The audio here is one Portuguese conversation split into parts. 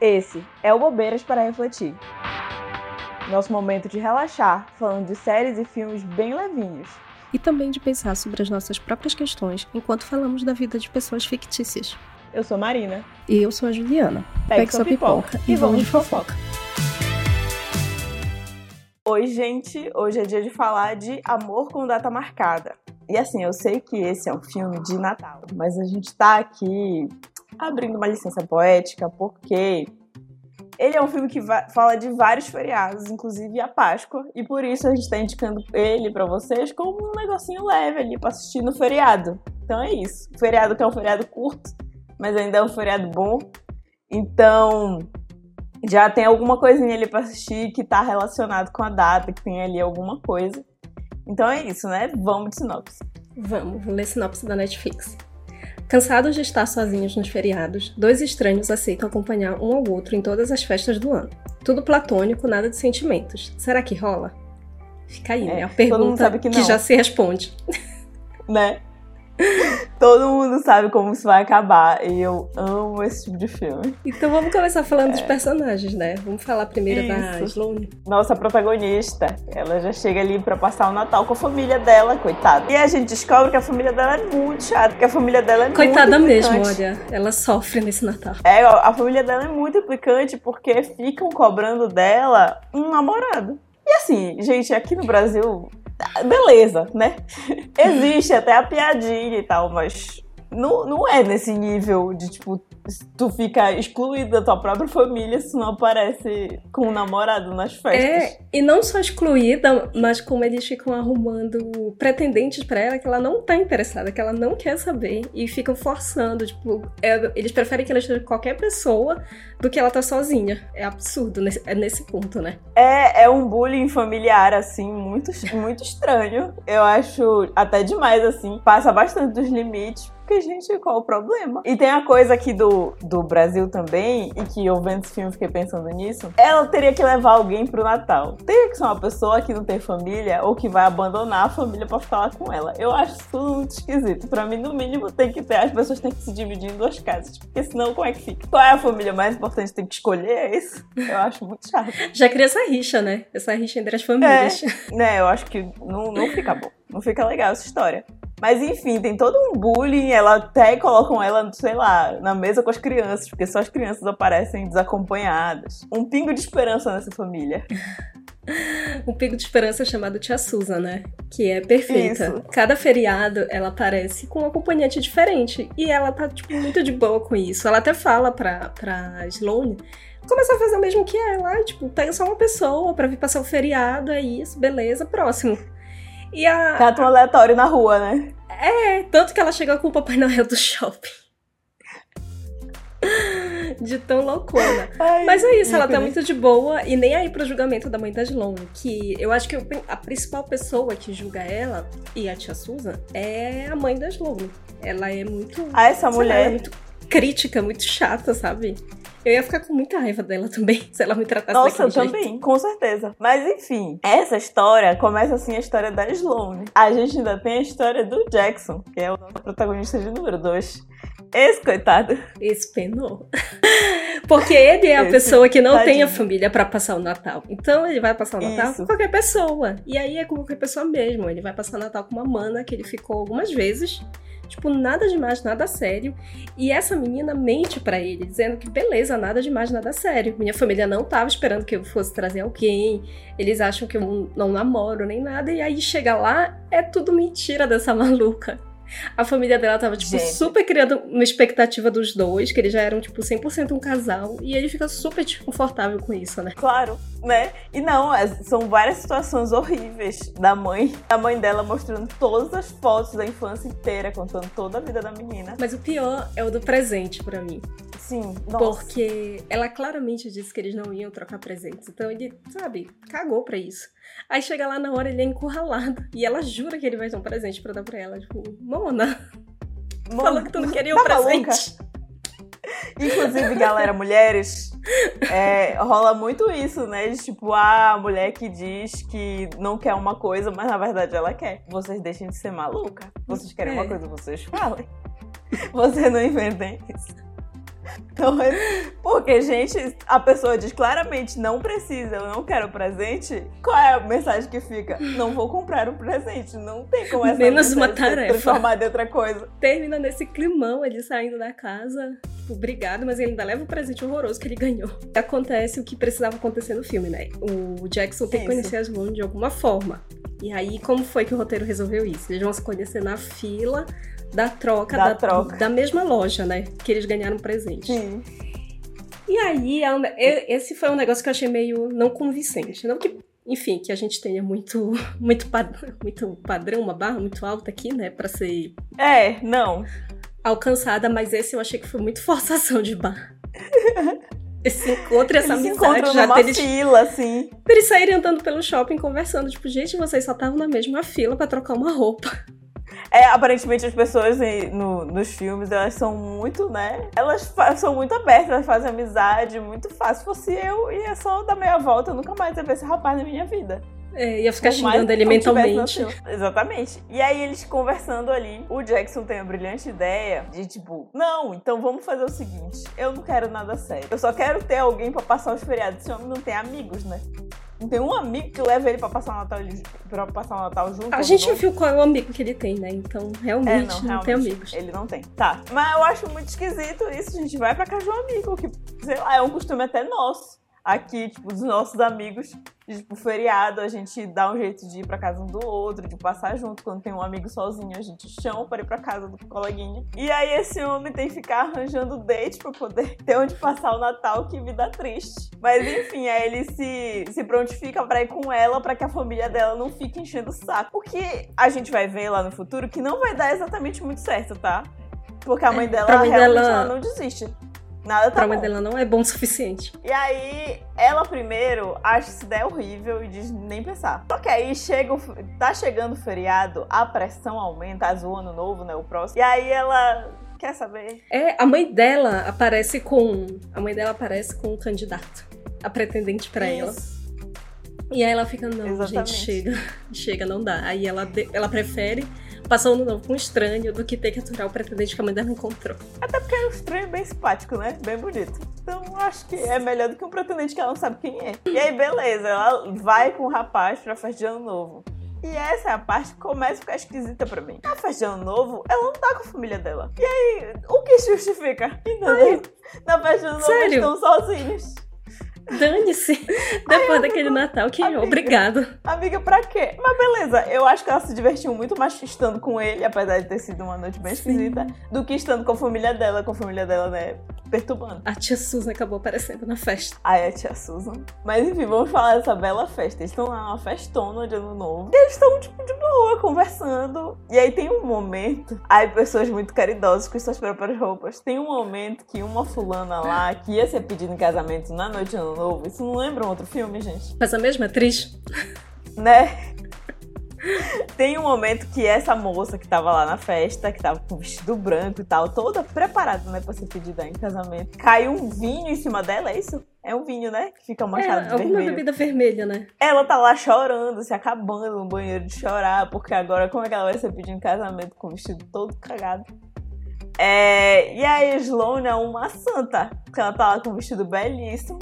Esse é o Bobeiras para Refletir. Nosso momento de relaxar, falando de séries e filmes bem levinhos. E também de pensar sobre as nossas próprias questões enquanto falamos da vida de pessoas fictícias. Eu sou Marina. E eu sou a Juliana. Pegue, Pegue sua pipoca, pipoca e vamos de fofoca. Oi, gente! Hoje é dia de falar de Amor com Data Marcada. E assim, eu sei que esse é um filme de Natal, mas a gente tá aqui abrindo uma licença poética, porque ele é um filme que fala de vários feriados, inclusive a Páscoa, e por isso a gente está indicando ele para vocês como um negocinho leve ali para assistir no feriado. Então é isso. O feriado que é um feriado curto, mas ainda é um feriado bom. Então já tem alguma coisinha ali para assistir que está relacionado com a data, que tem ali alguma coisa. Então é isso, né? Vamos de sinopse. Vamos, vou ler sinopse da Netflix. Cansados de estar sozinhos nos feriados, dois estranhos aceitam acompanhar um ao outro em todas as festas do ano. Tudo platônico, nada de sentimentos. Será que rola? Fica aí, é, né? A pergunta que, que já se responde. Né? Todo mundo sabe como isso vai acabar e eu amo esse tipo de filme. Então vamos começar falando é. dos personagens, né? Vamos falar primeiro isso. da Sloane. Nossa protagonista, ela já chega ali para passar o Natal com a família dela, coitada. E a gente descobre que a família dela é muito chata, que a família dela é coitada muito mesmo, olha, ela sofre nesse Natal. É, a família dela é muito implicante porque ficam cobrando dela um namorado. E assim, gente, aqui no Brasil beleza, né? Existe até a piadinha e tal, mas não, não é nesse nível de, tipo, tu fica excluído da tua própria família se não aparece com um namorado nas festas. É, e não só excluída, mas como eles ficam arrumando pretendentes para ela que ela não tá interessada, que ela não quer saber e ficam forçando, tipo, é, eles preferem que ela esteja com qualquer pessoa do que ela tá sozinha. É absurdo nesse, é nesse ponto, né? É, é um bullying familiar, assim, muito, muito estranho. Eu acho até demais, assim, passa bastante dos limites porque, gente, qual o problema? E tem a coisa aqui do, do Brasil também, e que eu vendo esse filme fiquei pensando nisso. Ela teria que levar alguém pro Natal. Teria que ser uma pessoa que não tem família ou que vai abandonar a família pra ficar lá com ela. Eu acho tudo muito esquisito. Pra mim, no mínimo, tem que ter. As pessoas têm que se dividir em duas casas. Porque senão, como é que fica? Qual é a família mais importante? Tem que escolher, é isso? Eu acho muito chato. Já cria essa rixa, né? Essa rixa entre as famílias. É, né? Eu acho que não, não fica bom. Não fica legal essa história. Mas enfim, tem todo um bullying. Ela até colocam ela, sei lá, na mesa com as crianças, porque só as crianças aparecem desacompanhadas. Um pingo de esperança nessa família. um pingo de esperança chamado Tia Susan, né? Que é perfeita. Isso. Cada feriado ela aparece com um acompanhante diferente. E ela tá, tipo, muito de boa com isso. Ela até fala pra, pra Sloane começar a fazer o mesmo que ela. Tipo, pega só uma pessoa pra vir passar o feriado, é isso, beleza, próximo. E a. Gato aleatório na rua, né? É, tanto que ela chegou com o Papai Noel do shopping. de tão loucona. Ai, Mas é isso, ela tá muito de boa e nem aí pro julgamento da mãe da Sloane, que eu acho que a principal pessoa que julga ela e a tia Susan é a mãe da Sloane. Ela é muito. Ah, essa mulher. Lá, é muito crítica, muito chata, sabe? Eu ia ficar com muita raiva dela também, se ela me tratasse Nossa, eu jeito. também, com certeza. Mas enfim, essa história começa assim a história da Sloane. A gente ainda tem a história do Jackson, que é o protagonista de número 2. Esse coitado. Esse penou. Porque ele é a Esse pessoa que não tadinho. tem a família para passar o Natal. Então ele vai passar o Natal Isso. com qualquer pessoa. E aí é com qualquer pessoa mesmo. Ele vai passar o Natal com uma mana que ele ficou algumas vezes. Tipo, nada demais, nada sério. E essa menina mente para ele, dizendo que beleza, nada demais, nada sério. Minha família não tava esperando que eu fosse trazer alguém. Eles acham que eu não namoro nem nada. E aí chega lá, é tudo mentira dessa maluca. A família dela tava, tipo, Gente. super criando uma expectativa dos dois, que eles já eram, tipo, 100% um casal. E ele fica super desconfortável com isso, né? Claro, né? E não, é, são várias situações horríveis da mãe. A mãe dela mostrando todas as fotos da infância inteira, contando toda a vida da menina. Mas o pior é o do presente para mim. Sim, nossa. Porque ela claramente disse que eles não iam trocar presentes. Então ele, sabe, cagou pra isso. Aí chega lá na hora, ele é encurralado. E ela jura que ele vai ter um presente pra dar pra ela. Tipo, Mona. Mona falou que tu não queria um tá presente. Maluca? Inclusive, galera, mulheres, é, rola muito isso, né? De tipo, ah, a mulher que diz que não quer uma coisa, mas na verdade ela quer. Vocês deixem de ser maluca. Vocês querem é. uma coisa, vocês falem. Vocês não inventem isso. Então, porque, gente, a pessoa diz claramente não precisa, eu não quero presente. Qual é a mensagem que fica? Não vou comprar o um presente. Não tem como essa Menos uma tarefa. transformar em outra coisa. Termina nesse climão, ele saindo da casa, tipo, obrigado, mas ele ainda leva o presente horroroso que ele ganhou. Acontece o que precisava acontecer no filme, né? O Jackson tem que conhecer as Sloane de alguma forma. E aí, como foi que o roteiro resolveu isso? Eles vão se conhecer na fila da troca da, da, troca. da mesma loja, né? Que eles ganharam presente. Sim. E aí, é esse foi um negócio que eu achei meio não convincente. Não que, enfim, que a gente tenha muito, muito, padrão, muito padrão, uma barra muito alta aqui, né? Pra ser. É, não. Alcançada, mas esse eu achei que foi muito forçação de barra. esse encontro, essa eles amizade já deles, fila, assim. Eles saírem andando pelo shopping conversando, tipo, gente, vocês só estavam na mesma fila para trocar uma roupa. É, aparentemente as pessoas no, nos filmes, elas são muito, né? Elas são muito abertas, elas fazem amizade muito fácil. Se fosse eu, ia só dar meia volta, eu nunca mais ia ver esse rapaz na minha vida. É, ia ficar xingando ele mentalmente. Exatamente. E aí eles conversando ali, o Jackson tem a brilhante ideia de tipo, não, então vamos fazer o seguinte, eu não quero nada sério. Eu só quero ter alguém para passar os feriados. Esse homem não tem amigos, né? Não tem um amigo que leva ele pra passar o Natal, pra passar o Natal junto. A gente viu qual é o amigo que ele tem, né? Então, realmente, é, não, realmente, não tem amigos. Ele não tem. Tá. Mas eu acho muito esquisito isso. A gente vai pra casa de um amigo, que, sei lá, é um costume até nosso aqui, tipo, dos nossos amigos, de, tipo, feriado, a gente dá um jeito de ir pra casa um do outro, de passar junto. Quando tem um amigo sozinho, a gente chama para ir pra casa do coleguinha. E aí esse homem tem que ficar arranjando date pra poder ter onde passar o Natal, que vida triste. Mas enfim, aí ele se, se prontifica pra ir com ela, para que a família dela não fique enchendo o saco. O que a gente vai ver lá no futuro, que não vai dar exatamente muito certo, tá? Porque a mãe é, dela realmente dela... ela não desiste. Nada tá pra mãe dela não é bom o suficiente. E aí, ela primeiro acha essa ideia horrível e diz nem pensar. Só que aí chega, tá chegando o feriado, a pressão aumenta, a o ano novo, né? O próximo. E aí ela quer saber. É, a mãe dela aparece com. A mãe dela aparece com um candidato. A pretendente para ela. E aí ela fica, não, Exatamente. gente, chega, chega, não dá. Aí ela, ela prefere passar um novo com um estranho do que ter que aturar o pretendente que a mãe dela encontrou. Até porque é um estranho bem simpático, né? Bem bonito. Então acho que é melhor do que um pretendente que ela não sabe quem é. E aí, beleza, ela vai com o rapaz pra festa de ano novo. E essa é a parte que começa a ficar esquisita pra mim. Na festa de ano novo, ela não tá com a família dela. E aí, o que justifica? Entendeu? Na festa de ano novo, eles estão sozinhos. Dane-se. Depois Ai, daquele Natal, que amiga, obrigado. Amiga, pra quê? Mas beleza, eu acho que ela se divertiu muito mais estando com ele, apesar de ter sido uma noite bem esquisita, Sim. do que estando com a família dela, com a família dela, né? Perturbando. A tia Susan acabou aparecendo na festa. Ai, a tia Susan. Mas enfim, vamos falar dessa bela festa. Eles estão lá numa festona de ano novo. E eles estão, tipo, de boa, conversando. E aí tem um momento. Ai, pessoas muito caridosas com suas próprias roupas. Tem um momento que uma fulana lá, que ia ser pedida em casamento na noite de ano novo. Isso não lembra um outro filme, gente? Mas a mesma atriz? Né? Tem um momento que essa moça que tava lá na festa, que tava com vestido branco e tal, toda preparada, né, pra ser pedida em casamento, caiu um vinho em cima dela, é isso? É um vinho, né? Que fica manchado é, de alguma vermelho. bebida vermelha, né? Ela tá lá chorando, se acabando no banheiro de chorar, porque agora como é que ela vai ser pedida em casamento com o vestido todo cagado? É, e a Sloane é uma santa, porque ela tá lá com um vestido belíssimo,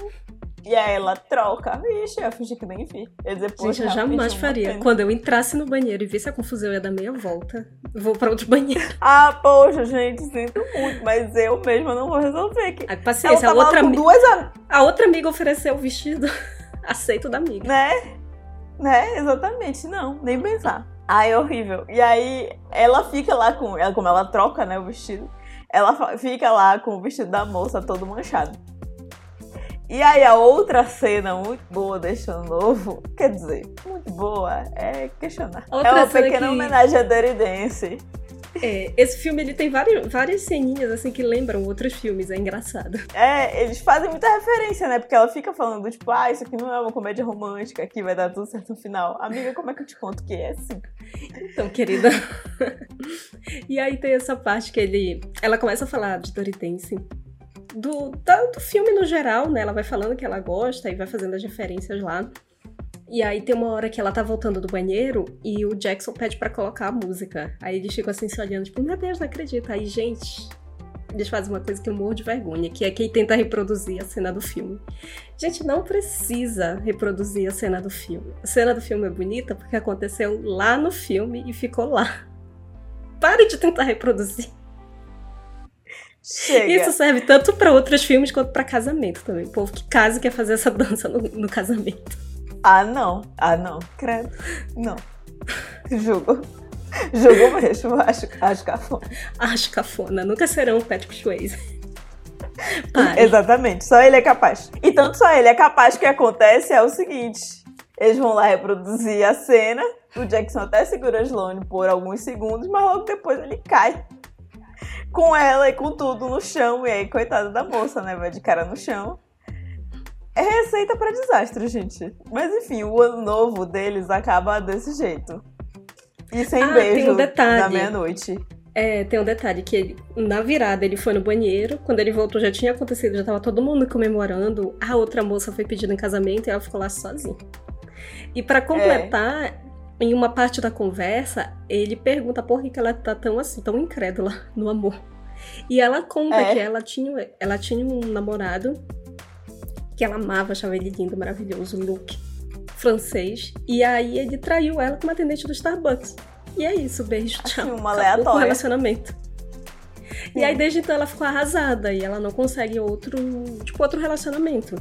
e aí ela troca. Vixe, eu fingi que nem vi. Eu depois, Gente, eu jamais faria. Pena. Quando eu entrasse no banheiro e visse a confusão, eu ia dar meia volta. Vou pra outro banheiro. Ah, poxa, gente, sinto muito. Mas eu mesma não vou resolver. aqui. Ai, paciência, a outra, duas am... a outra amiga ofereceu o vestido. Aceito da amiga. Né? Né? Exatamente. Não, nem pensar. Ai, é horrível. E aí, ela fica lá com... Ela, como ela troca, né, o vestido. Ela fica lá com o vestido da moça todo manchado. E aí a outra cena muito boa deste ano novo, quer dizer, muito boa, é questionar. Outra é uma pequena que... homenagem a Dirty Dance. É, esse filme ele tem várias, várias ceninhas assim que lembram outros filmes, é engraçado. É, eles fazem muita referência, né? Porque ela fica falando, tipo, ah, isso aqui não é uma comédia romântica, aqui vai dar tudo certo no final. Amiga, como é que eu te conto que é assim? Então, querida. e aí tem essa parte que ele. Ela começa a falar de Dirty Dance do, do filme no geral, né? Ela vai falando que ela gosta e vai fazendo as referências lá. E aí tem uma hora que ela tá voltando do banheiro e o Jackson pede para colocar a música. Aí eles ficam assim se olhando, tipo, meu Deus, não acredito. Aí, gente, eles fazem uma coisa que eu morro de vergonha, que é quem tenta reproduzir a cena do filme. Gente, não precisa reproduzir a cena do filme. A cena do filme é bonita porque aconteceu lá no filme e ficou lá. Pare de tentar reproduzir. Chega. Isso serve tanto para outros filmes quanto para casamento também. O povo que casa quer fazer essa dança no, no casamento. Ah, não. Ah, não. Credo. Não. Julgo. Julgo mesmo. Acho, acho cafona. Acho cafona. Nunca serão o Patrick Swayze. Pare. Exatamente. Só ele é capaz. E tanto só ele é capaz que acontece é o seguinte. Eles vão lá reproduzir a cena. O Jackson até segura a Sloane por alguns segundos, mas logo depois ele cai com ela e com tudo no chão. E aí, coitada da moça, né? Vai de cara no chão. É receita para desastre, gente. Mas enfim, o ano novo deles acaba desse jeito. E sem ah, beijo um na meia-noite. É, tem um detalhe que ele, na virada ele foi no banheiro, quando ele voltou já tinha acontecido, já tava todo mundo comemorando. A outra moça foi pedida em casamento e ela ficou lá sozinha. E para completar, é em uma parte da conversa, ele pergunta por que, ela tá tão assim, tão incrédula no amor. E ela conta é. que ela tinha, ela tinha um namorado que ela amava, achava ele lindo, maravilhoso, look francês. E aí ele traiu ela com uma atendente do Starbucks. E é isso, beijo, tchau. Assim, uma aleatória. O relacionamento. Sim. E aí desde então ela ficou arrasada e ela não consegue outro, tipo, outro relacionamento.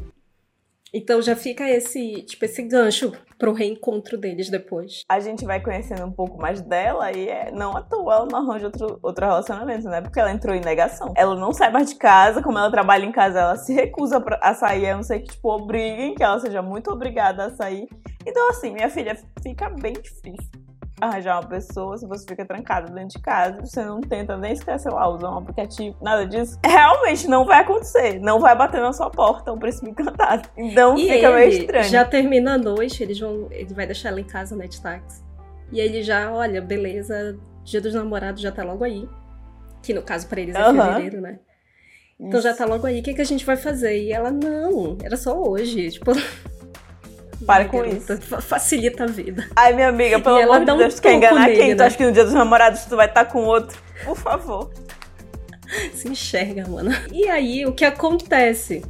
Então já fica esse, tipo, esse gancho pro reencontro deles depois. A gente vai conhecendo um pouco mais dela e é, não à toa ela não arranja outro, outro relacionamento, né? Porque ela entrou em negação. Ela não sai mais de casa, como ela trabalha em casa, ela se recusa a sair, a não ser que, tipo, obriguem, que ela seja muito obrigada a sair. Então, assim, minha filha, fica bem difícil arranjar uma pessoa se você fica trancado dentro de casa, você não tenta nem sequer, sei lá, usar um aplicativo, nada disso, realmente não vai acontecer. Não vai bater na sua porta o príncipe encantado. Então e fica meio estranho. Já termina a noite, eles vão, ele vai deixar ela em casa, né, de táxi. E ele já, olha, beleza, dia dos namorados já tá logo aí. Que no caso para eles é uhum. fevereiro, né? Então Isso. já tá logo aí, o que, que a gente vai fazer? E ela, não, era só hoje. Tipo, para com isso. Facilita a vida. Ai, minha amiga, pelo amor de Deus, tu quer enganar nele, quem? Né? Tu acha que no dia dos namorados tu vai estar tá com outro? Por favor. Se enxerga, mano. E aí, o que acontece?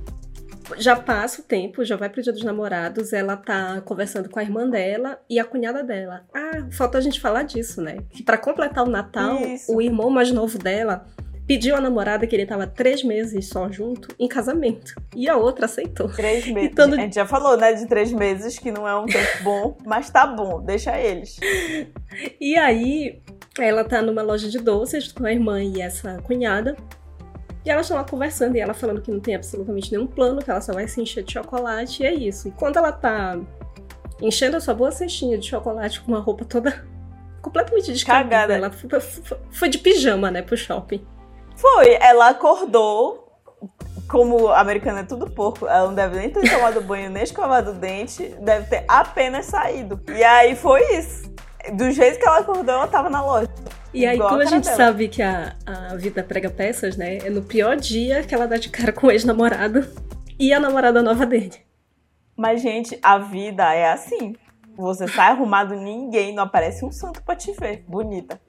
Já passa o tempo, já vai pro dia dos namorados, ela tá conversando com a irmã dela e a cunhada dela. Ah, falta a gente falar disso, né? Que pra completar o Natal, Isso. o irmão mais novo dela pediu à namorada que ele tava três meses só junto em casamento. E a outra aceitou. Três meses. Então, a gente já falou, né, de três meses, que não é um tempo bom, mas tá bom, deixa eles. E aí, ela tá numa loja de doces com a irmã e essa cunhada. E elas estão lá conversando e ela falando que não tem absolutamente nenhum plano, que ela só vai se encher de chocolate e é isso. E quando ela tá enchendo a sua boa cestinha de chocolate com uma roupa toda completamente descagada, ela foi de pijama, né, pro shopping. Foi, ela acordou. Como a americana é tudo porco, ela não deve nem ter tomado banho, nem escovado o dente, deve ter apenas saído. E aí foi isso. Do jeito que ela acordou, ela tava na loja. E aí, como a, a gente dela. sabe que a, a vida prega peças, né? É no pior dia que ela dá de cara com o ex-namorado e a namorada nova dele. Mas, gente, a vida é assim. Você sai arrumado, ninguém, não aparece um santo pra te ver. Bonita.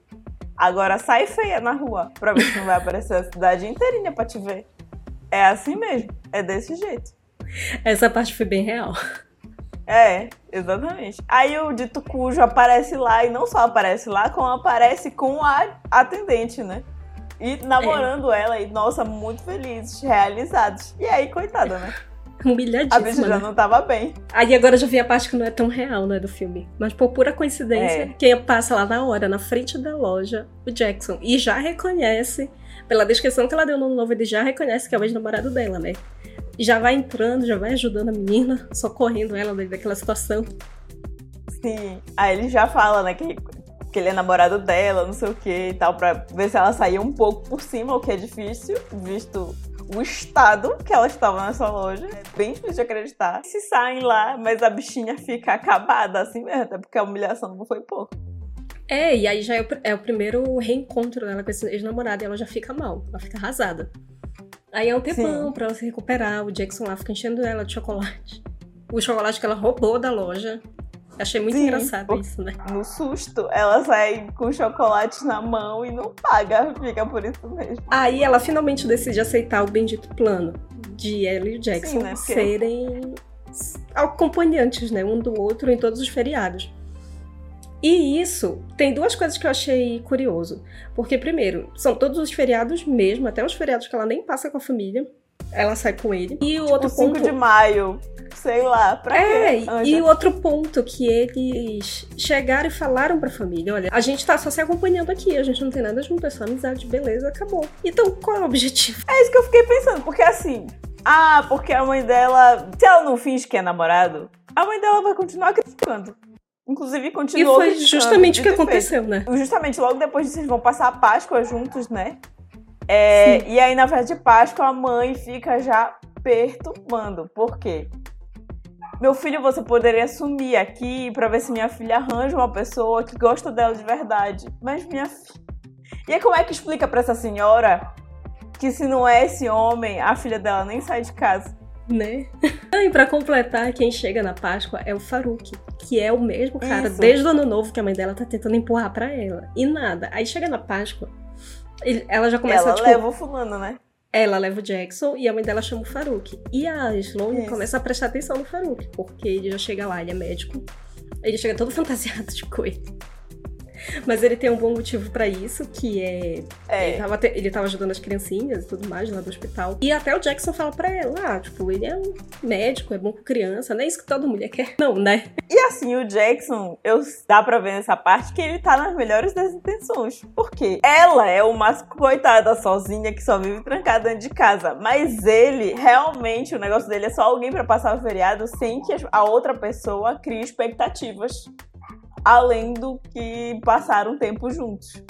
Agora sai feia na rua pra ver se não vai aparecer a cidade inteirinha pra te ver. É assim mesmo. É desse jeito. Essa parte foi bem real. É, exatamente. Aí o dito cujo aparece lá e não só aparece lá, como aparece com a atendente, né? E namorando é. ela e, nossa, muito felizes, realizados. E aí, coitada, né? Humilhadíssima. A bicha já né? não tava bem. Aí agora já vi a parte que não é tão real, né, do filme. Mas por pura coincidência, é. quem passa lá na hora, na frente da loja, o Jackson. E já reconhece, pela descrição que ela deu no novo, ele já reconhece que é o ex-namorado dela, né? Já vai entrando, já vai ajudando a menina, socorrendo ela daquela situação. Sim. Aí ele já fala, né, que, que ele é namorado dela, não sei o que e tal, pra ver se ela saía um pouco por cima, o que é difícil, visto o estado que ela estava nessa loja. É bem difícil de acreditar. Se saem lá, mas a bichinha fica acabada assim mesmo, até porque a humilhação não foi pouco. É, e aí já é o, é o primeiro reencontro dela com esse ex-namorado e ela já fica mal, ela fica arrasada. Aí é um tempão Sim. pra ela se recuperar, o Jackson lá fica enchendo ela de chocolate. O chocolate que ela roubou da loja. Achei muito Sim, engraçado isso, né? No susto, ela sai com chocolate na mão e não paga, fica por isso mesmo. Aí ela finalmente decide aceitar o bendito plano de ela e o Jackson Sim, né? Porque... serem acompanhantes, né? Um do outro em todos os feriados. E isso tem duas coisas que eu achei curioso. Porque, primeiro, são todos os feriados mesmo, até os feriados que ela nem passa com a família. Ela sai com ele. E o tipo, outro 5 ponto. de maio, sei lá, pra é, quê? e o outro ponto que eles chegaram e falaram pra família: olha, a gente tá só se acompanhando aqui, a gente não tem nada junto, é só amizade, beleza, acabou. Então, qual é o objetivo? É isso que eu fiquei pensando, porque assim. Ah, porque a mãe dela. Se ela não finge que é namorado, a mãe dela vai continuar criticando. Inclusive, continuou. E foi justamente o que aconteceu, né? Justamente, logo depois disso, eles vão passar a Páscoa juntos, né? É, e aí, na festa de Páscoa, a mãe fica já perturbando. Por quê? Meu filho, você poderia sumir aqui para ver se minha filha arranja uma pessoa que gosta dela de verdade. Mas minha filha. E aí, como é que explica para essa senhora que se não é esse homem, a filha dela nem sai de casa? né? E para completar, quem chega na Páscoa é o Faruque, que é o mesmo cara Isso. desde o ano novo que a mãe dela tá tentando empurrar para ela. E nada. Aí chega na Páscoa, ela já começa ela tipo, leva o fulano, né? Ela leva o Jackson e a mãe dela chama o Faruque. E a Sloane começa a prestar atenção no Faruque, porque ele já chega lá, ele é médico. Ele chega todo fantasiado de coelho. Mas ele tem um bom motivo para isso, que é. é. Ele, tava te... ele tava ajudando as criancinhas e tudo mais lá do hospital. E até o Jackson fala para ela: ah, tipo, ele é um médico, é bom com criança, não é isso que toda mulher quer. Não, né? E assim, o Jackson, eu dá pra ver nessa parte que ele tá nas melhores das intenções. Por quê? Ela é uma coitada sozinha que só vive trancada dentro de casa. Mas ele, realmente, o negócio dele é só alguém para passar o feriado sem que a outra pessoa crie expectativas além do que passaram tempo juntos.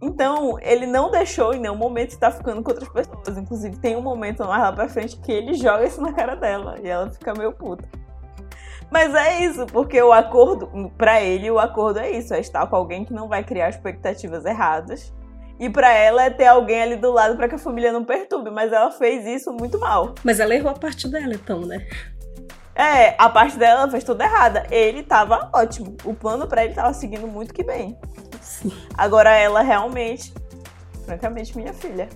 Então, ele não deixou em nenhum momento estar ficando com outras pessoas. Inclusive, tem um momento mais lá pra frente que ele joga isso na cara dela e ela fica meio puta. Mas é isso, porque o acordo, para ele, o acordo é isso: é estar com alguém que não vai criar expectativas erradas. E para ela é ter alguém ali do lado para que a família não perturbe. Mas ela fez isso muito mal. Mas ela errou a parte dela, então, né? É, a parte dela fez toda errada. Ele tava ótimo. O plano para ele tava seguindo muito que bem. Sim. Agora ela realmente, francamente, minha filha.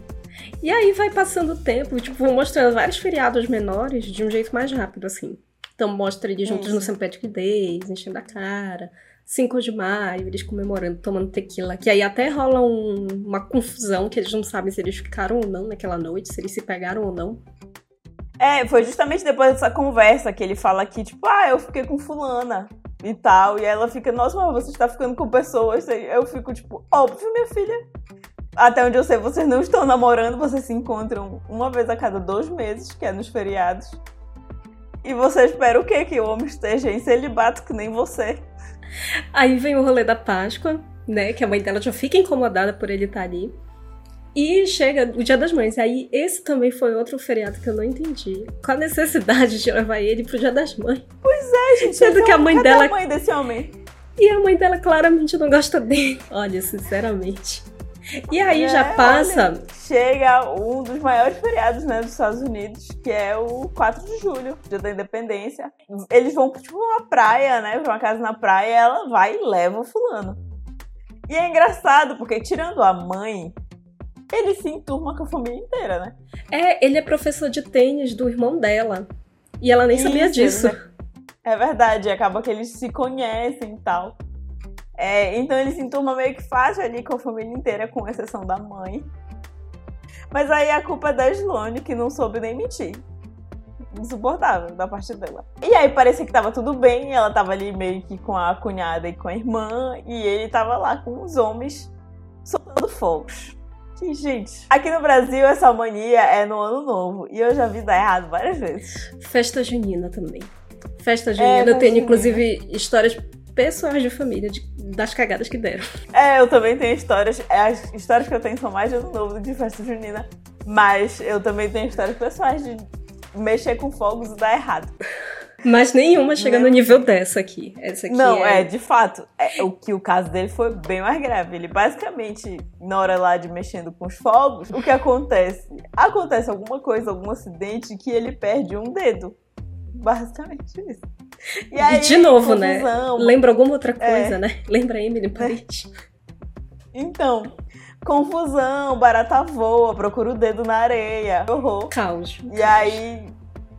E aí vai passando o tempo, tipo, mostrando vários feriados menores de um jeito mais rápido, assim. Então mostra eles juntos Isso. no St. Patrick Days, enchendo a cara. 5 de maio, eles comemorando, tomando tequila. Que aí até rola um, uma confusão, que eles não sabem se eles ficaram ou não naquela noite, se eles se pegaram ou não. É, foi justamente depois dessa conversa que ele fala que, tipo, ah, eu fiquei com fulana e tal. E ela fica, nossa, mas você está ficando com pessoas. Eu fico, tipo, óbvio, minha filha. Até onde eu sei, vocês não estão namorando, vocês se encontram uma vez a cada dois meses, que é nos feriados. E você espera o quê? Que o homem esteja em celibato, que nem você. Aí vem o rolê da Páscoa, né? Que a mãe dela já fica incomodada por ele estar ali. E chega o Dia das Mães. Aí esse também foi outro feriado que eu não entendi. Qual a necessidade de levar ele pro Dia das Mães? Pois é, gente. Sendo que a mãe dela. a mãe desse homem? E a mãe dela claramente não gosta dele. Olha, sinceramente. E aí é, já passa. Olha, chega um dos maiores feriados né, dos Estados Unidos, que é o 4 de julho, dia da independência. Eles vão tipo uma praia, né? Pra uma casa na praia, ela vai e leva o fulano. E é engraçado, porque tirando a mãe, ele se enturma com a família inteira, né? É, ele é professor de tênis do irmão dela. E ela nem Isso, sabia disso. Né? É verdade, acaba que eles se conhecem e tal. É, então ele se enturma meio que fácil ali com a família inteira, com exceção da mãe. Mas aí a culpa é da Sloane, que não soube nem mentir. Insuportável da parte dela. E aí parecia que tava tudo bem, ela tava ali meio que com a cunhada e com a irmã, e ele tava lá com os homens soltando fogos. Que, gente, aqui no Brasil essa mania é no ano novo. E eu já vi dar errado várias vezes. Festa junina também. Festa é, junina é, tem, inclusive, histórias pessoais de família de, das cagadas que deram. É, eu também tenho histórias. É, as histórias que eu tenho são mais de ano novo do que de festa junina. Mas eu também tenho histórias pessoais de mexer com fogos e dar errado. Mas nenhuma chega no nível dessa aqui. Essa aqui Não, é... é, de fato. É, o que o caso dele foi bem mais grave. Ele basicamente, na hora lá de mexendo com os fogos, o que acontece? Acontece alguma coisa, algum acidente que ele perde um dedo. Basicamente isso. E, aí, e de novo, né? confusão. né? Lembra alguma outra coisa, é. né? Lembra Emily Paris. Então, confusão, barata voa, procura o dedo na areia. Horror. Caos. E aí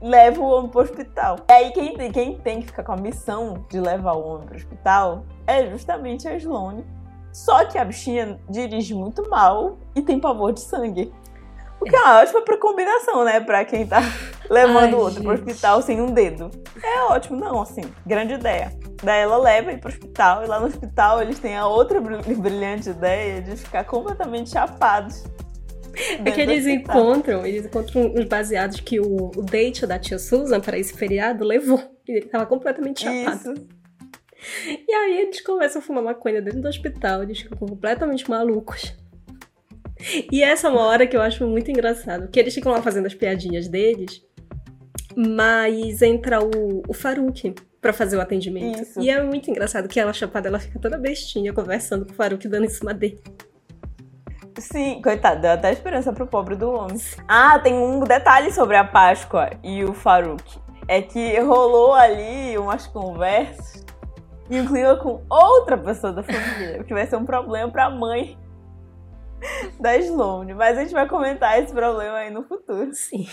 leva o homem pro hospital. E aí quem, quem tem que ficar com a missão de levar o homem pro hospital é justamente a Sloane. Só que a bichinha dirige muito mal e tem pavor de sangue. O que é uma ótima pra combinação, né? Pra quem tá levando o outro gente. pro hospital sem um dedo. É ótimo, não, assim, grande ideia. Daí ela leva ele pro hospital e lá no hospital eles têm a outra brilhante ideia de ficar completamente chapados. É que eles encontram, eles encontram uns baseados que o, o date da tia Susan para esse feriado levou. E ele tava completamente chapado. Isso. E aí eles começam a fumar maconha dentro do hospital, eles ficam completamente malucos. E essa é uma hora que eu acho muito engraçado, que eles ficam lá fazendo as piadinhas deles, mas entra o, o Faruk para fazer o atendimento. Isso. E é muito engraçado que ela chapada, ela fica toda bestinha conversando com o Faruk dando em cima dele. Sim, coitado, deu até esperança pro pobre do homem. Ah, tem um detalhe sobre a Páscoa e o Faruk. É que rolou ali umas conversas e um clima com outra pessoa da família, o que vai ser um problema pra mãe da Sloane. Mas a gente vai comentar esse problema aí no futuro. Sim.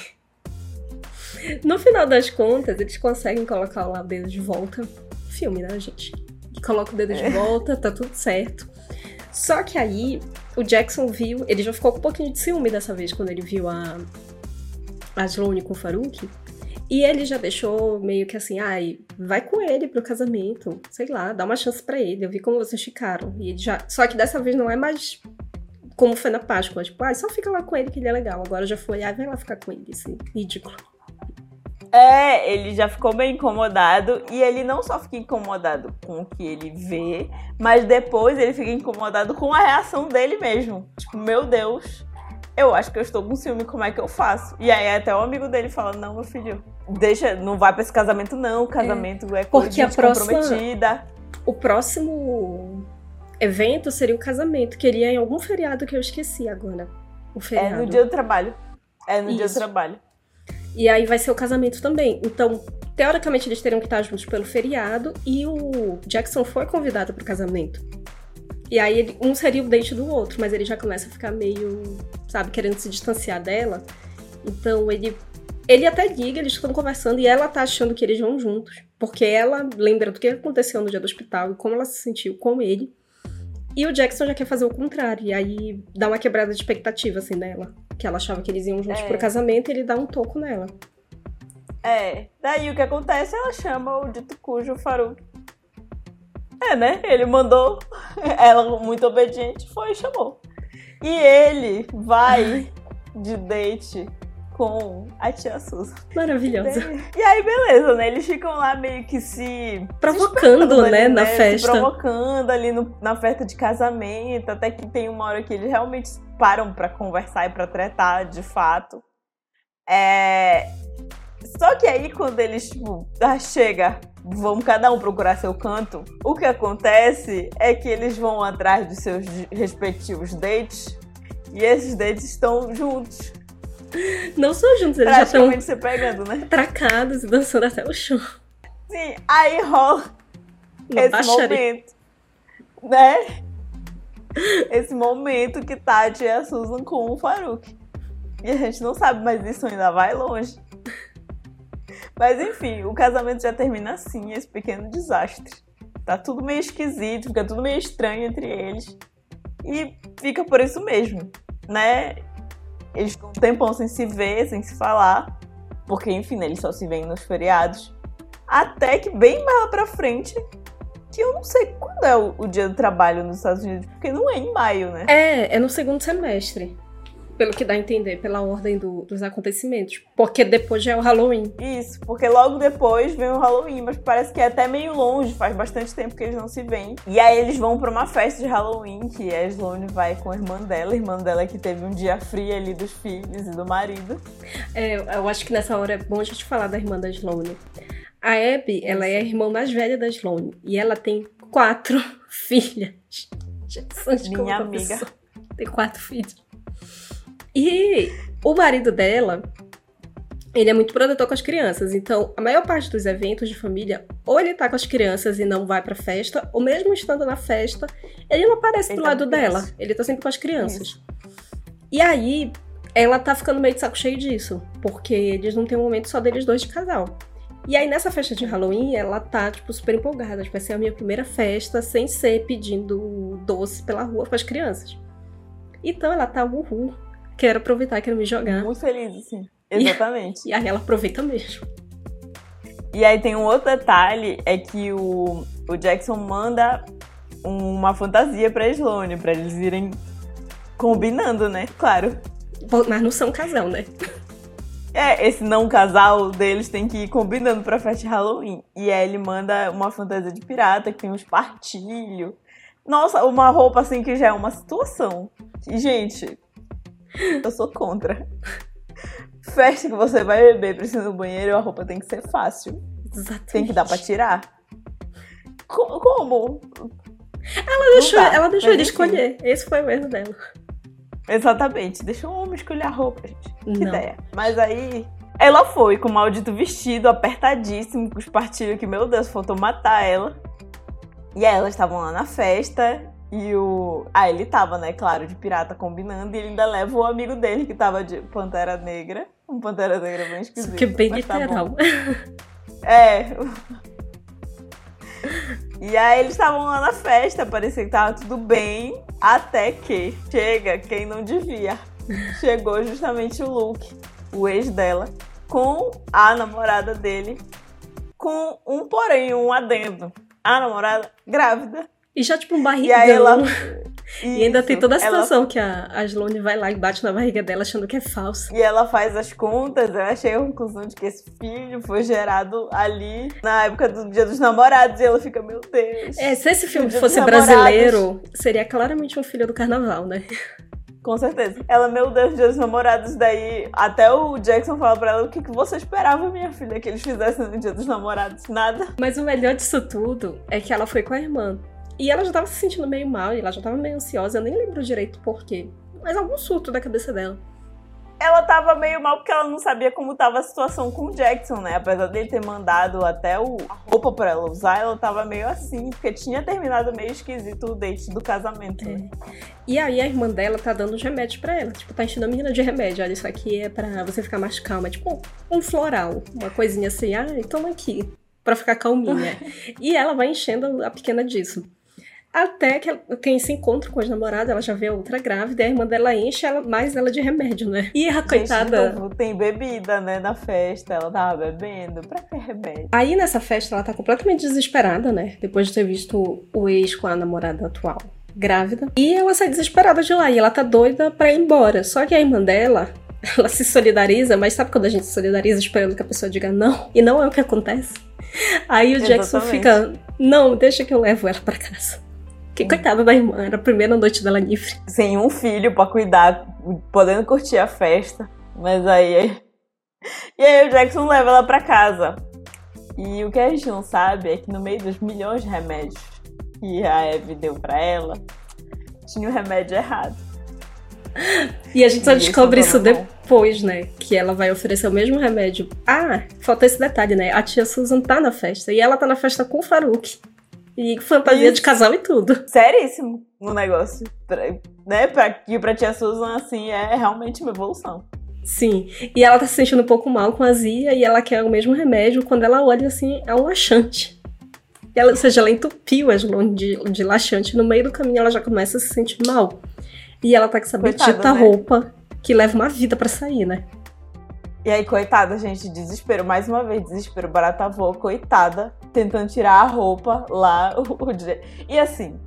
No final das contas, eles conseguem colocar o dedo de volta. Filme, né, gente? Coloca o dedo de é. volta, tá tudo certo. Só que aí, o Jackson viu. Ele já ficou com um pouquinho de ciúme dessa vez, quando ele viu a, a Sloane com o Farouk. E ele já deixou meio que assim, ai, vai com ele pro casamento, sei lá, dá uma chance para ele. Eu vi como vocês ficaram. E já, só que dessa vez não é mais como foi na Páscoa, tipo, ah, só fica lá com ele que ele é legal. Agora já foi, ah, vai lá ficar com ele, assim, ridículo. É, ele já ficou bem incomodado e ele não só fica incomodado com o que ele vê, mas depois ele fica incomodado com a reação dele mesmo. Tipo, meu Deus, eu acho que eu estou com ciúme, como é que eu faço? E aí até o amigo dele fala, não, meu filho, deixa, não vai para esse casamento não, o casamento é, é coisa Porque a próxima, comprometida. O próximo evento seria o casamento, que iria em algum feriado que eu esqueci agora. O feriado. É no dia do trabalho. É no Isso. dia do trabalho. E aí vai ser o casamento também. Então, teoricamente, eles teriam que estar juntos pelo feriado e o Jackson foi convidado para o casamento. E aí ele, um seria o date do outro, mas ele já começa a ficar meio, sabe, querendo se distanciar dela. Então ele ele até liga, eles estão conversando e ela tá achando que eles vão juntos, porque ela lembra do que aconteceu no dia do hospital e como ela se sentiu com ele. E o Jackson já quer fazer o contrário, e aí dá uma quebrada de expectativa assim nela que ela achava que eles iam juntos é. pro casamento e ele dá um toco nela. É, daí o que acontece, ela chama o dito cujo Faruk. É, né? Ele mandou, ela muito obediente, foi e chamou. E ele vai de date com a tia Susan. Maravilhosa. E aí, beleza, né? Eles ficam lá meio que se. Provocando, se né? Ali, na né? festa. Se provocando ali no, na festa de casamento. Até que tem uma hora que eles realmente param para conversar e pra tretar de fato. É. Só que aí, quando eles, tipo, ah, chega, vamos cada um procurar seu canto, o que acontece é que eles vão atrás dos seus respectivos dates e esses dates estão juntos. Não são juntos, eles já estão se pegando, né? tracados e dançando até o chão. Sim, aí rola Uma esse baixaria. momento, né? Esse momento que Tati e a Susan com o Faruk. E a gente não sabe, mas isso ainda vai longe. Mas enfim, o casamento já termina assim, esse pequeno desastre. Tá tudo meio esquisito, fica tudo meio estranho entre eles. E fica por isso mesmo, né? Eles ficam um tempão sem se ver, sem se falar. Porque, enfim, né, eles só se veem nos feriados. Até que bem mais lá pra frente, que eu não sei quando é o, o dia do trabalho nos Estados Unidos, porque não é em maio, né? É, é no segundo semestre pelo que dá a entender, pela ordem do, dos acontecimentos. Porque depois já é o Halloween. Isso, porque logo depois vem o Halloween, mas parece que é até meio longe, faz bastante tempo que eles não se veem. E aí eles vão para uma festa de Halloween, que a Sloane vai com a irmã dela, a irmã dela que teve um dia frio ali dos filhos e do marido. É, eu acho que nessa hora é bom a gente falar da irmã da Sloane. A Abby, ela é a irmã mais velha da Sloane e ela tem quatro filhas. Jesus, Minha amiga. Pessoa. Tem quatro filhos. E o marido dela ele é muito protetor com as crianças. Então, a maior parte dos eventos de família, ou ele tá com as crianças e não vai pra festa, ou mesmo estando na festa, ele não aparece ele do tá lado dela. Ele tá sempre com as crianças. Isso. E aí, ela tá ficando meio de saco cheio disso, porque eles não têm um momento só deles dois de casal. E aí, nessa festa de Halloween, ela tá, tipo, super empolgada. Tipo, vai ser a minha primeira festa sem ser pedindo doce pela rua para as crianças. Então, ela tá, uhul, quero aproveitar, quero me jogar. Muito feliz, assim. Exatamente. E, aí ela aproveita mesmo. E aí tem um outro detalhe, é que o, o Jackson manda uma fantasia pra Sloane, pra eles irem combinando, né? Claro. Mas não são casal, né? É, esse não casal deles tem que ir combinando pra festa de Halloween. E aí ele manda uma fantasia de pirata que tem uns partilhos. Nossa, uma roupa assim que já é uma situação. E, gente, eu sou contra. Festa que você vai beber, precisa do banheiro, a roupa tem que ser fácil. Exatamente. Tem que dar pra tirar. Como? Ela deixou, ela deixou ele escolher. Esse foi o erro dela. Exatamente. Deixou o homem escolher a roupa, gente. Que Não. ideia. Mas aí, ela foi com o maldito vestido apertadíssimo, com os partilhos que, meu Deus, faltou matar ela. E aí elas estavam lá na festa e o. Ah, ele tava, né, claro, de pirata combinando, e ele ainda leva o amigo dele que tava de Pantera Negra. Um Pantera Negra bem esquisito. Que bem tá literal. Tá é. E aí eles estavam lá na festa, parecia que tava tudo bem, até que chega quem não devia. Chegou justamente o Luke, o ex dela, com a namorada dele, com um porém, um adendo. A namorada grávida. E já, tipo, um barrigão. E ela... E ainda tem toda a situação ela... que a, a Sloane vai lá e bate na barriga dela achando que é falsa. E ela faz as contas, eu achei a conclusão de que esse filho foi gerado ali na época do Dia dos Namorados e ela fica, meu Deus. É, se esse filme fosse brasileiro, seria claramente um filho do carnaval, né? Com certeza. Ela, meu Deus, Dia dos Namorados, daí até o Jackson fala pra ela o que, que você esperava, minha filha, que eles fizessem no Dia dos Namorados. Nada. Mas o melhor disso tudo é que ela foi com a irmã. E ela já tava se sentindo meio mal, e ela já tava meio ansiosa, eu nem lembro direito por quê. Mas algum surto da cabeça dela. Ela tava meio mal porque ela não sabia como tava a situação com o Jackson, né? Apesar dele ter mandado até o, a roupa pra ela usar, ela tava meio assim, porque tinha terminado meio esquisito o date do casamento, né? É. E aí a irmã dela tá dando os remédios pra ela. Tipo, tá enchendo a menina de remédio. Olha, isso aqui é pra você ficar mais calma. Tipo, um floral. Uma coisinha assim, ah, toma aqui. Pra ficar calminha. e ela vai enchendo a pequena disso. Até que quem se encontra com as namoradas, ela já vê outra grávida, e a irmã dela enche ela, mais ela de remédio, né? E a coitada. Gente, tem bebida, né, na festa, ela tava bebendo. Pra que remédio? Aí nessa festa ela tá completamente desesperada, né? Depois de ter visto o ex com a namorada atual grávida. E ela sai desesperada de lá, e ela tá doida pra ir embora. Só que a irmã dela, ela se solidariza, mas sabe quando a gente se solidariza esperando que a pessoa diga não? E não é o que acontece. Aí o Jackson Exatamente. fica, não, deixa que eu levo ela para casa. Que coitada da irmã, era a primeira noite dela livre. Sem um filho para cuidar, podendo curtir a festa. Mas aí. E aí o Jackson leva ela para casa. E o que a gente não sabe é que no meio dos milhões de remédios que a Eve deu para ela, tinha o remédio errado. E a gente só descobre isso depois, né? Que ela vai oferecer o mesmo remédio. Ah, falta esse detalhe, né? A tia Susan tá na festa e ela tá na festa com o Farouk. E fantasia Isso. de casal e tudo. Seríssimo no negócio. Pra, né? Pra, que pra tia Susan, assim, é realmente uma evolução. Sim. E ela tá se sentindo um pouco mal com a Zia e ela quer o mesmo remédio. Quando ela olha, assim, é um laxante. Ela, ou seja, ela entupiu as mãos de, de laxante. No meio do caminho, ela já começa a se sentir mal. E ela tá com essa bendita né? roupa que leva uma vida para sair, né? E aí, coitada, gente, desespero. Mais uma vez, desespero. Barata avó, coitada, tentando tirar a roupa lá. O, o, e assim,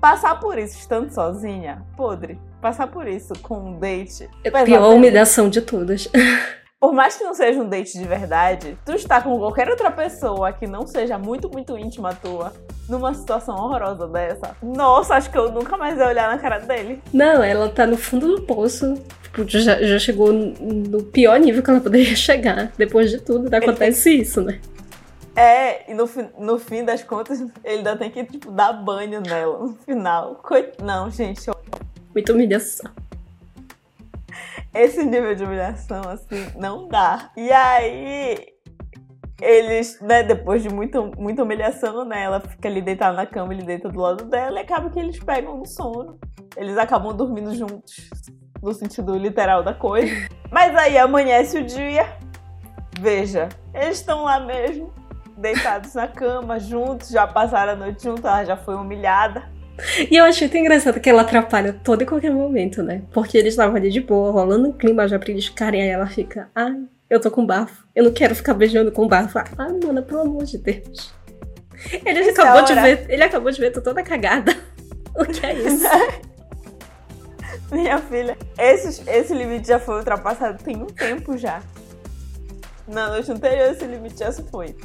passar por isso estando sozinha, podre. Passar por isso com um date. É a pior humilhação de todas. Por mais que não seja um date de verdade, tu está com qualquer outra pessoa que não seja muito, muito íntima tua, numa situação horrorosa dessa, nossa, acho que eu nunca mais ia olhar na cara dele. Não, ela tá no fundo do poço. Tipo, já, já chegou no pior nível que ela poderia chegar. Depois de tudo, acontece tem... isso, né? É, e no, no fim das contas, ele ainda tem que, tipo, dar banho nela no final. Coit... Não, gente. Eu... Muita humilhação. Esse nível de humilhação, assim, não dá. E aí, eles, né, depois de muita, muita humilhação, né, ela fica ali deitada na cama, ele deita do lado dela e acaba que eles pegam no sono. Eles acabam dormindo juntos, no sentido literal da coisa. Mas aí amanhece o dia, veja, eles estão lá mesmo, deitados na cama, juntos, já passaram a noite juntos, ela já foi humilhada. E eu achei tão engraçado que ela atrapalha todo e qualquer momento, né? Porque eles estavam ali de boa, rolando um clima já pra eles ficarem, aí ela fica, ai, eu tô com bafo, eu não quero ficar beijando com bafo. Ai, mana, pelo amor de Deus. Ele acabou de ver, ele acabou de ver, tô toda cagada. O que é isso? Minha filha, esse, esse limite já foi ultrapassado tem um tempo já. Na noite anterior esse limite já se foi.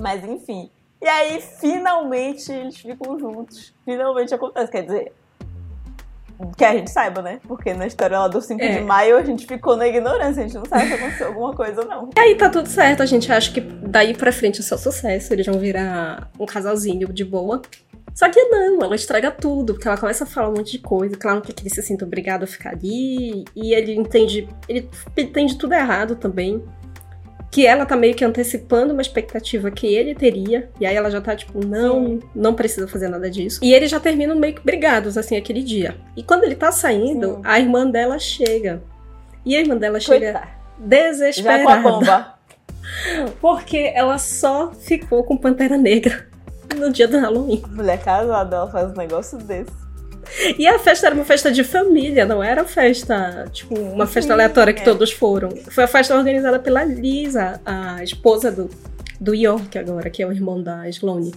Mas enfim. E aí, finalmente, eles ficam juntos. Finalmente acontece. Quer dizer, que a gente saiba, né? Porque na história lá do 5 é. de maio a gente ficou na ignorância, a gente não sabe se aconteceu alguma coisa ou não. E aí tá tudo certo, a gente acha que daí pra frente é só sucesso, eles vão virar um casalzinho de boa. Só que não, ela estraga tudo, porque ela começa a falar um monte de coisa, quer que ele se sinta obrigado a ficar ali, e ele entende, ele entende tudo errado também que ela tá meio que antecipando uma expectativa que ele teria, e aí ela já tá tipo, não, não precisa fazer nada disso. E eles já terminam meio que brigados, assim, aquele dia. E quando ele tá saindo, Sim. a irmã dela chega. E a irmã dela chega desesperada. Já com a bomba. Porque ela só ficou com Pantera Negra no dia do Halloween. Mulher casada, ela faz um negócio desse. E a festa era uma festa de família, não era festa, tipo, uma festa aleatória que é. todos foram. Foi a festa organizada pela Lisa, a esposa do, do York agora, que é o irmão da Sloane.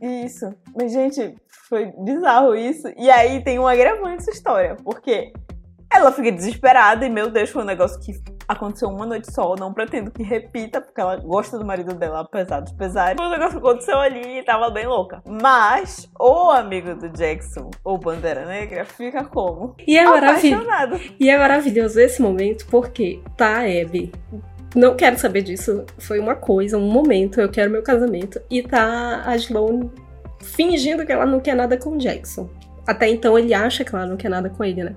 Isso. Mas, gente, foi bizarro isso. E aí tem um agravante essa história, porque ela fica desesperada e, meu Deus, foi um negócio que aconteceu uma noite só. Não pretendo que repita, porque ela gosta do marido dela, apesar dos pesares. Um negócio que aconteceu ali e tava bem louca. Mas o amigo do Jackson, ou Bandeira Negra, fica como? E é maravilhoso. E é maravilhoso esse momento, porque tá a Abby não quero saber disso. Foi uma coisa, um momento, eu quero meu casamento. E tá a Sloane fingindo que ela não quer nada com o Jackson. Até então ele acha que ela não quer nada com ele, né?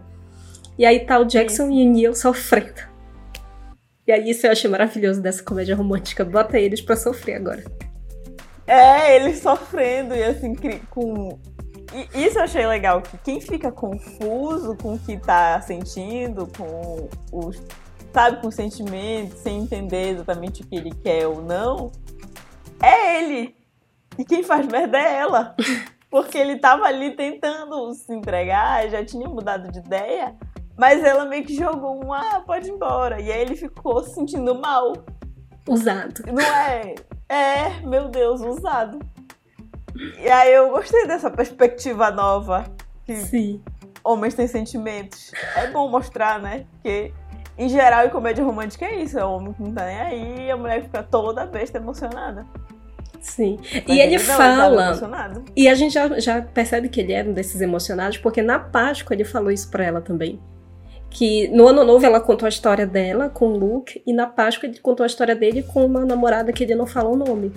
E aí tá o Jackson Sim. e o Neil sofrendo. E aí isso eu achei maravilhoso dessa comédia romântica. Bota eles pra sofrer agora. É, eles sofrendo e assim, com. E isso eu achei legal, que quem fica confuso com o que tá sentindo, com os. Sabe, com sentimentos, sem entender exatamente o que ele quer ou não, é ele. E quem faz merda é ela. Porque ele tava ali tentando se entregar, já tinha mudado de ideia, mas ela meio que jogou um, ah, pode ir embora. E aí ele ficou se sentindo mal. Usado. Não é? É, meu Deus, usado. E aí eu gostei dessa perspectiva nova. Que Sim. Homens têm sentimentos. É bom mostrar, né? Porque, em geral, em comédia romântica é isso. É o homem que não tá nem aí e a mulher fica toda besta emocionada. Sim. Mas e ele, ele fala. E a gente já, já percebe que ele é um desses emocionados, porque na Páscoa ele falou isso pra ela também que no ano novo ela contou a história dela com o Luke e na Páscoa ele contou a história dele com uma namorada que ele não fala o nome.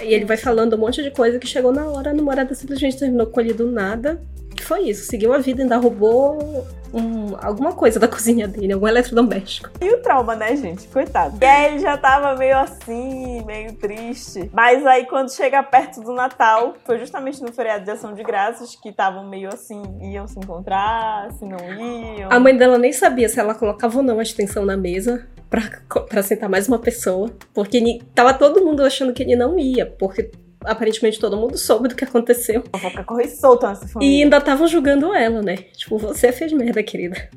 E ele vai falando um monte de coisa que chegou na hora, a namorada simplesmente terminou com ele do nada. Foi isso, seguiu a vida, ainda roubou um, alguma coisa da cozinha dele, algum eletrodoméstico. E o trauma, né, gente? Coitado. E aí ele já tava meio assim, meio triste. Mas aí quando chega perto do Natal, foi justamente no feriado de ação de graças que estavam meio assim, iam se encontrar, se não iam. A mãe dela nem sabia se ela colocava ou não a extensão na mesa pra, pra sentar mais uma pessoa. Porque tava todo mundo achando que ele não ia, porque aparentemente todo mundo soube do que aconteceu. A fofoca corre solta nessa família. E ainda estavam julgando ela, né? Tipo, você fez merda, querida.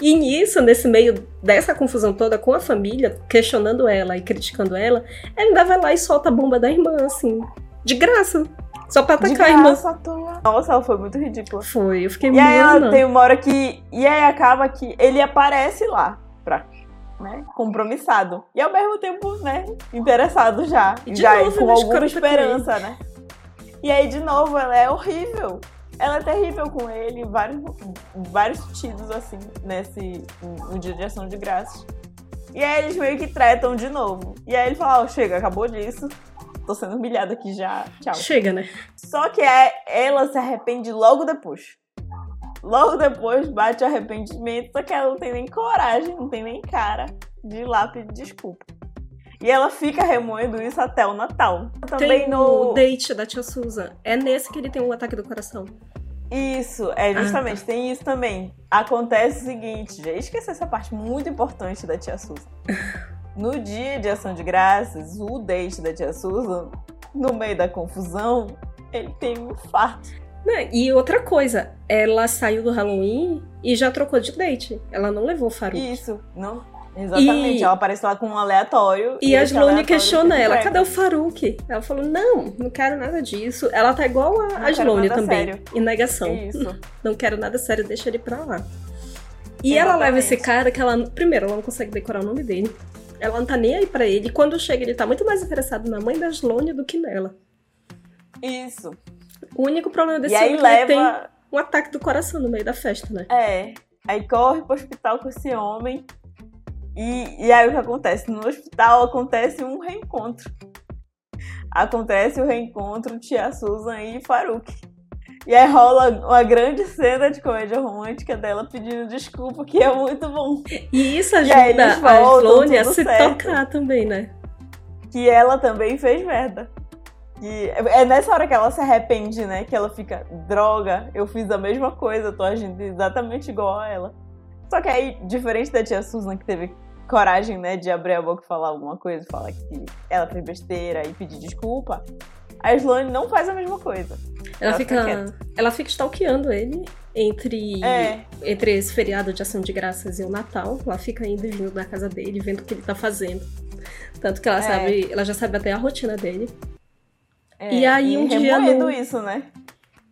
E nisso, nesse meio dessa confusão toda com a família, questionando ela e criticando ela, ela ainda vai lá e solta a bomba da irmã, assim. De graça. Só pra atacar a irmã. Nossa, ela foi muito ridícula. Foi, eu fiquei muito. E aí ela tem uma hora que. E aí acaba que ele aparece lá pra né, compromissado. E ao mesmo tempo, né, interessado já. E já novo, com alguma esperança, né? E aí, de novo, ela é horrível. Ela é terrível com ele, vários, vários sentidos, assim, nesse no dia de ação de graças. E aí eles meio que tretam de novo. E aí ele fala, ó, oh, chega, acabou disso. Tô sendo humilhada aqui já. Tchau. Chega, né? Só que é, ela se arrepende logo depois. Logo depois bate arrependimento, só que ela não tem nem coragem, não tem nem cara de ir lá pedir desculpa. E ela fica remoendo isso até o Natal. Também tem no date da tia Susan. É nesse que ele tem um ataque do coração. Isso, é justamente, ah, tá. tem isso também. Acontece o seguinte, já esqueci essa parte muito importante da tia Susan. No dia de ação de graças, o date da tia Susan, no meio da confusão, ele tem um infarto. E outra coisa, ela saiu do Halloween e já trocou de date. Ela não levou o Farouk. Isso, não. Exatamente, e... ela apareceu lá com um aleatório. E, e a Slone questiona ela, cadê o Farouk? Ela falou, não, não quero nada disso. Ela tá igual a, a Slone também, sério. em negação. Isso. Não quero nada sério, deixa ele pra lá. E Exatamente. ela leva esse cara que ela, primeiro, ela não consegue decorar o nome dele. Ela não tá nem aí pra ele. E quando chega, ele tá muito mais interessado na mãe da Slone do que nela. Isso. O único problema desse filme é leva... que ele tem um ataque do coração no meio da festa, né? É. Aí corre pro hospital com esse homem. E, e aí o que acontece? No hospital acontece um reencontro. Acontece o reencontro Tia Susan e Farouk. E aí rola uma grande cena de comédia romântica dela pedindo desculpa, que é muito bom. E isso ajuda a Slone a se certo. tocar também, né? Que ela também fez merda. E é nessa hora que ela se arrepende, né? Que ela fica, droga, eu fiz a mesma coisa, tô agindo exatamente igual a ela. Só que aí, diferente da tia Susan, que teve coragem, né, de abrir a boca e falar alguma coisa, falar que ela fez besteira e pedir desculpa, a Sloane não faz a mesma coisa. Ela, ela fica, fica ela fica stalkeando ele entre, é. entre esse feriado de ação de graças e o Natal. Ela fica indo e vindo da casa dele, vendo o que ele tá fazendo. Tanto que ela é. sabe, ela já sabe até a rotina dele. É, e aí um dia no... isso, né?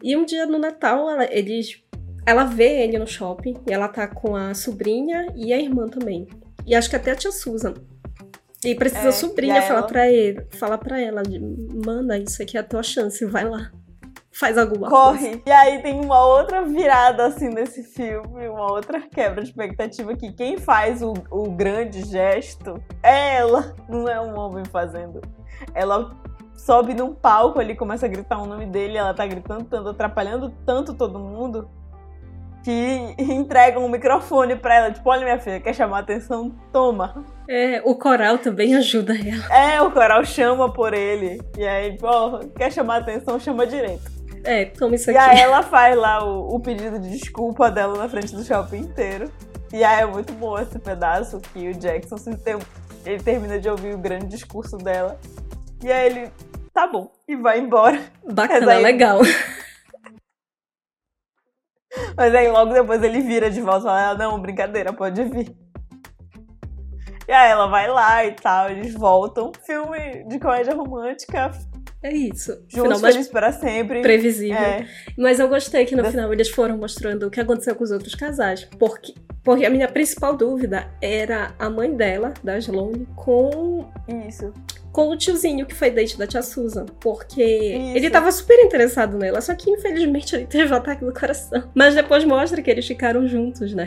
E um dia no Natal, ela, eles ela vê ele no shopping e ela tá com a sobrinha e a irmã também. E acho que até a tia Susan. E precisa é, a sobrinha falar ela... pra ele, falar pra ela, manda, isso aqui é a tua chance, vai lá. Faz alguma Corre. coisa. Corre. E aí tem uma outra virada, assim, nesse filme, uma outra quebra de expectativa que quem faz o, o grande gesto é ela, não é um homem fazendo. Ela sobe num palco ali, começa a gritar o nome dele, ela tá gritando tanto, atrapalhando tanto todo mundo, que entregam um microfone pra ela, tipo, olha minha filha, quer chamar atenção? Toma. É, o coral também ajuda ela. É, o coral chama por ele. E aí, pô, quer chamar atenção, chama direito. É, toma isso aqui. E aí ela faz lá o, o pedido de desculpa dela na frente do shopping inteiro. E aí é muito bom esse pedaço que o Jackson se tem, ele termina de ouvir o grande discurso dela. E aí ele, tá bom, e vai embora. Bacana, aí, legal. Mas aí logo depois ele vira de volta e fala, ah, não, brincadeira, pode vir. E aí ela vai lá e tal, eles voltam. Filme de comédia romântica. É isso. Juntos final, felizes para sempre. Previsível. É. Mas eu gostei que no da... final eles foram mostrando o que aconteceu com os outros casais. Porque, porque a minha principal dúvida era a mãe dela, da Sloane, com. Isso com o tiozinho que foi date da tia Susan. Porque Isso. ele tava super interessado nela, só que infelizmente ele teve um ataque no coração. Mas depois mostra que eles ficaram juntos, né?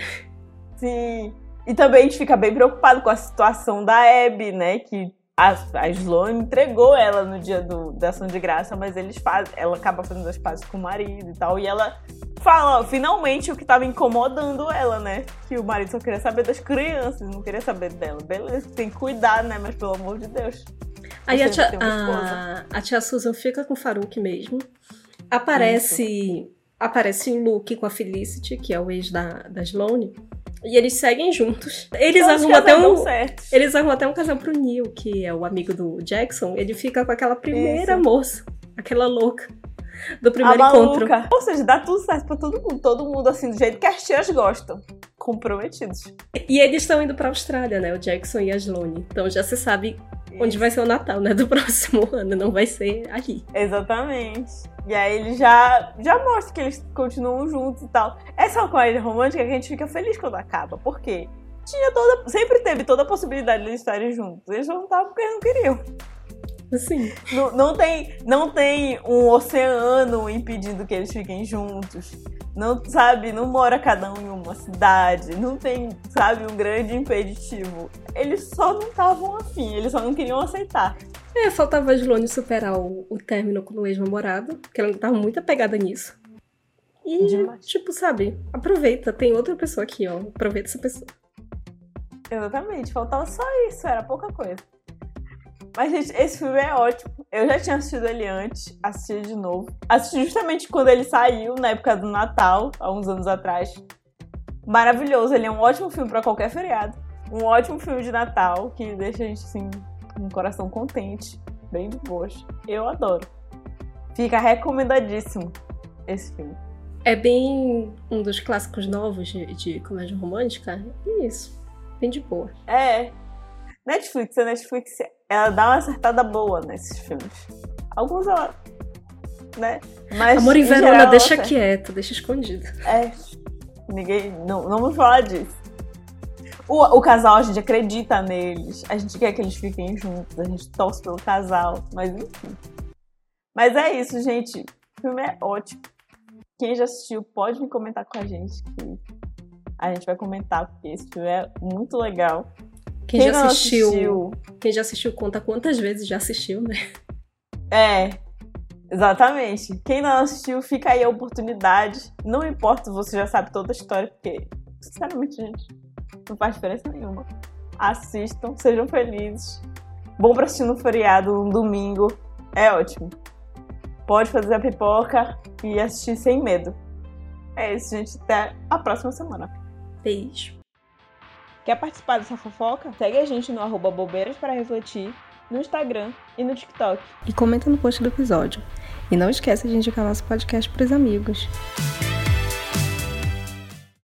Sim. E também a gente fica bem preocupado com a situação da Abby, né? Que a, a Sloane entregou ela no dia do, da ação de graça, mas eles fazem, ela acaba fazendo as pazes com o marido e tal. E ela fala, ó, finalmente, o que tava incomodando ela, né? Que o marido só queria saber das crianças, não queria saber dela. Beleza, tem que cuidar, né? Mas pelo amor de Deus. Aí a tia, a, a tia, Susan fica com o Farouk mesmo. Aparece. Isso. Aparece o Luke com a Felicity, que é o ex da, da Sloane. E eles seguem juntos. Eles arrumam até um. Eles arrumam até um casal pro Neil, que é o amigo do Jackson. Ele fica com aquela primeira Isso. moça, aquela louca. Do primeiro encontro. Ou seja, dá tudo certo pra todo mundo. Todo mundo, assim, do jeito que as tias gostam. Comprometidos. E eles estão indo pra Austrália, né? O Jackson e a Sloane. Então já se sabe onde vai ser o Natal, né? Do próximo ano, não vai ser ali. Exatamente. E aí ele já, já mostra que eles continuam juntos e tal. Essa é uma comédia romântica que a gente fica feliz quando acaba. Por quê? Tinha toda, sempre teve toda a possibilidade de eles estarem juntos. Eles não estavam porque eles não queriam. Assim. Não, não, tem, não tem um oceano impedindo que eles fiquem juntos. Não, sabe, não mora cada um em uma cidade. Não tem, sabe, um grande impeditivo. Eles só não estavam afim, eles só não queriam aceitar. É, faltava a Sloane superar o, o término com o ex-namorado, porque ela tava muito apegada nisso. E, Demais. tipo, sabe, aproveita, tem outra pessoa aqui, ó. Aproveita essa pessoa. Exatamente, faltava só isso, era pouca coisa. Mas, gente, esse filme é ótimo. Eu já tinha assistido ele antes, assisti de novo. Assisti justamente quando ele saiu, na época do Natal, há uns anos atrás. Maravilhoso, ele é um ótimo filme para qualquer feriado. Um ótimo filme de Natal que deixa a gente, assim, com o coração contente, bem de boas. Eu adoro. Fica recomendadíssimo esse filme. É bem um dos clássicos novos de, de comédia romântica. E isso, bem de boa. É. Netflix, a Netflix, ela dá uma acertada boa nesses filmes. Alguns ela. Né? Mas, Amor em Verona, geral, deixa quieto, deixa escondido. É. Ninguém. Não, não vou falar disso. O, o casal, a gente acredita neles. A gente quer que eles fiquem juntos. A gente torce pelo casal. Mas enfim. Mas é isso, gente. O filme é ótimo. Quem já assistiu pode me comentar com a gente que a gente vai comentar, porque esse filme é muito legal. Quem, quem já assistiu, assistiu, Quem já assistiu conta quantas vezes já assistiu, né? É, exatamente. Quem não assistiu, fica aí a oportunidade. Não importa se você já sabe toda a história, porque, sinceramente, gente, não faz diferença nenhuma. Assistam, sejam felizes. Bom pra assistir no feriado, um domingo. É ótimo pode fazer a pipoca e assistir sem medo. É isso, gente. Até a próxima semana. Beijo. Quer participar dessa fofoca? Segue a gente no arroba bobeiras para refletir, no Instagram e no TikTok. E comenta no post do episódio. E não esqueça de indicar nosso podcast para os amigos.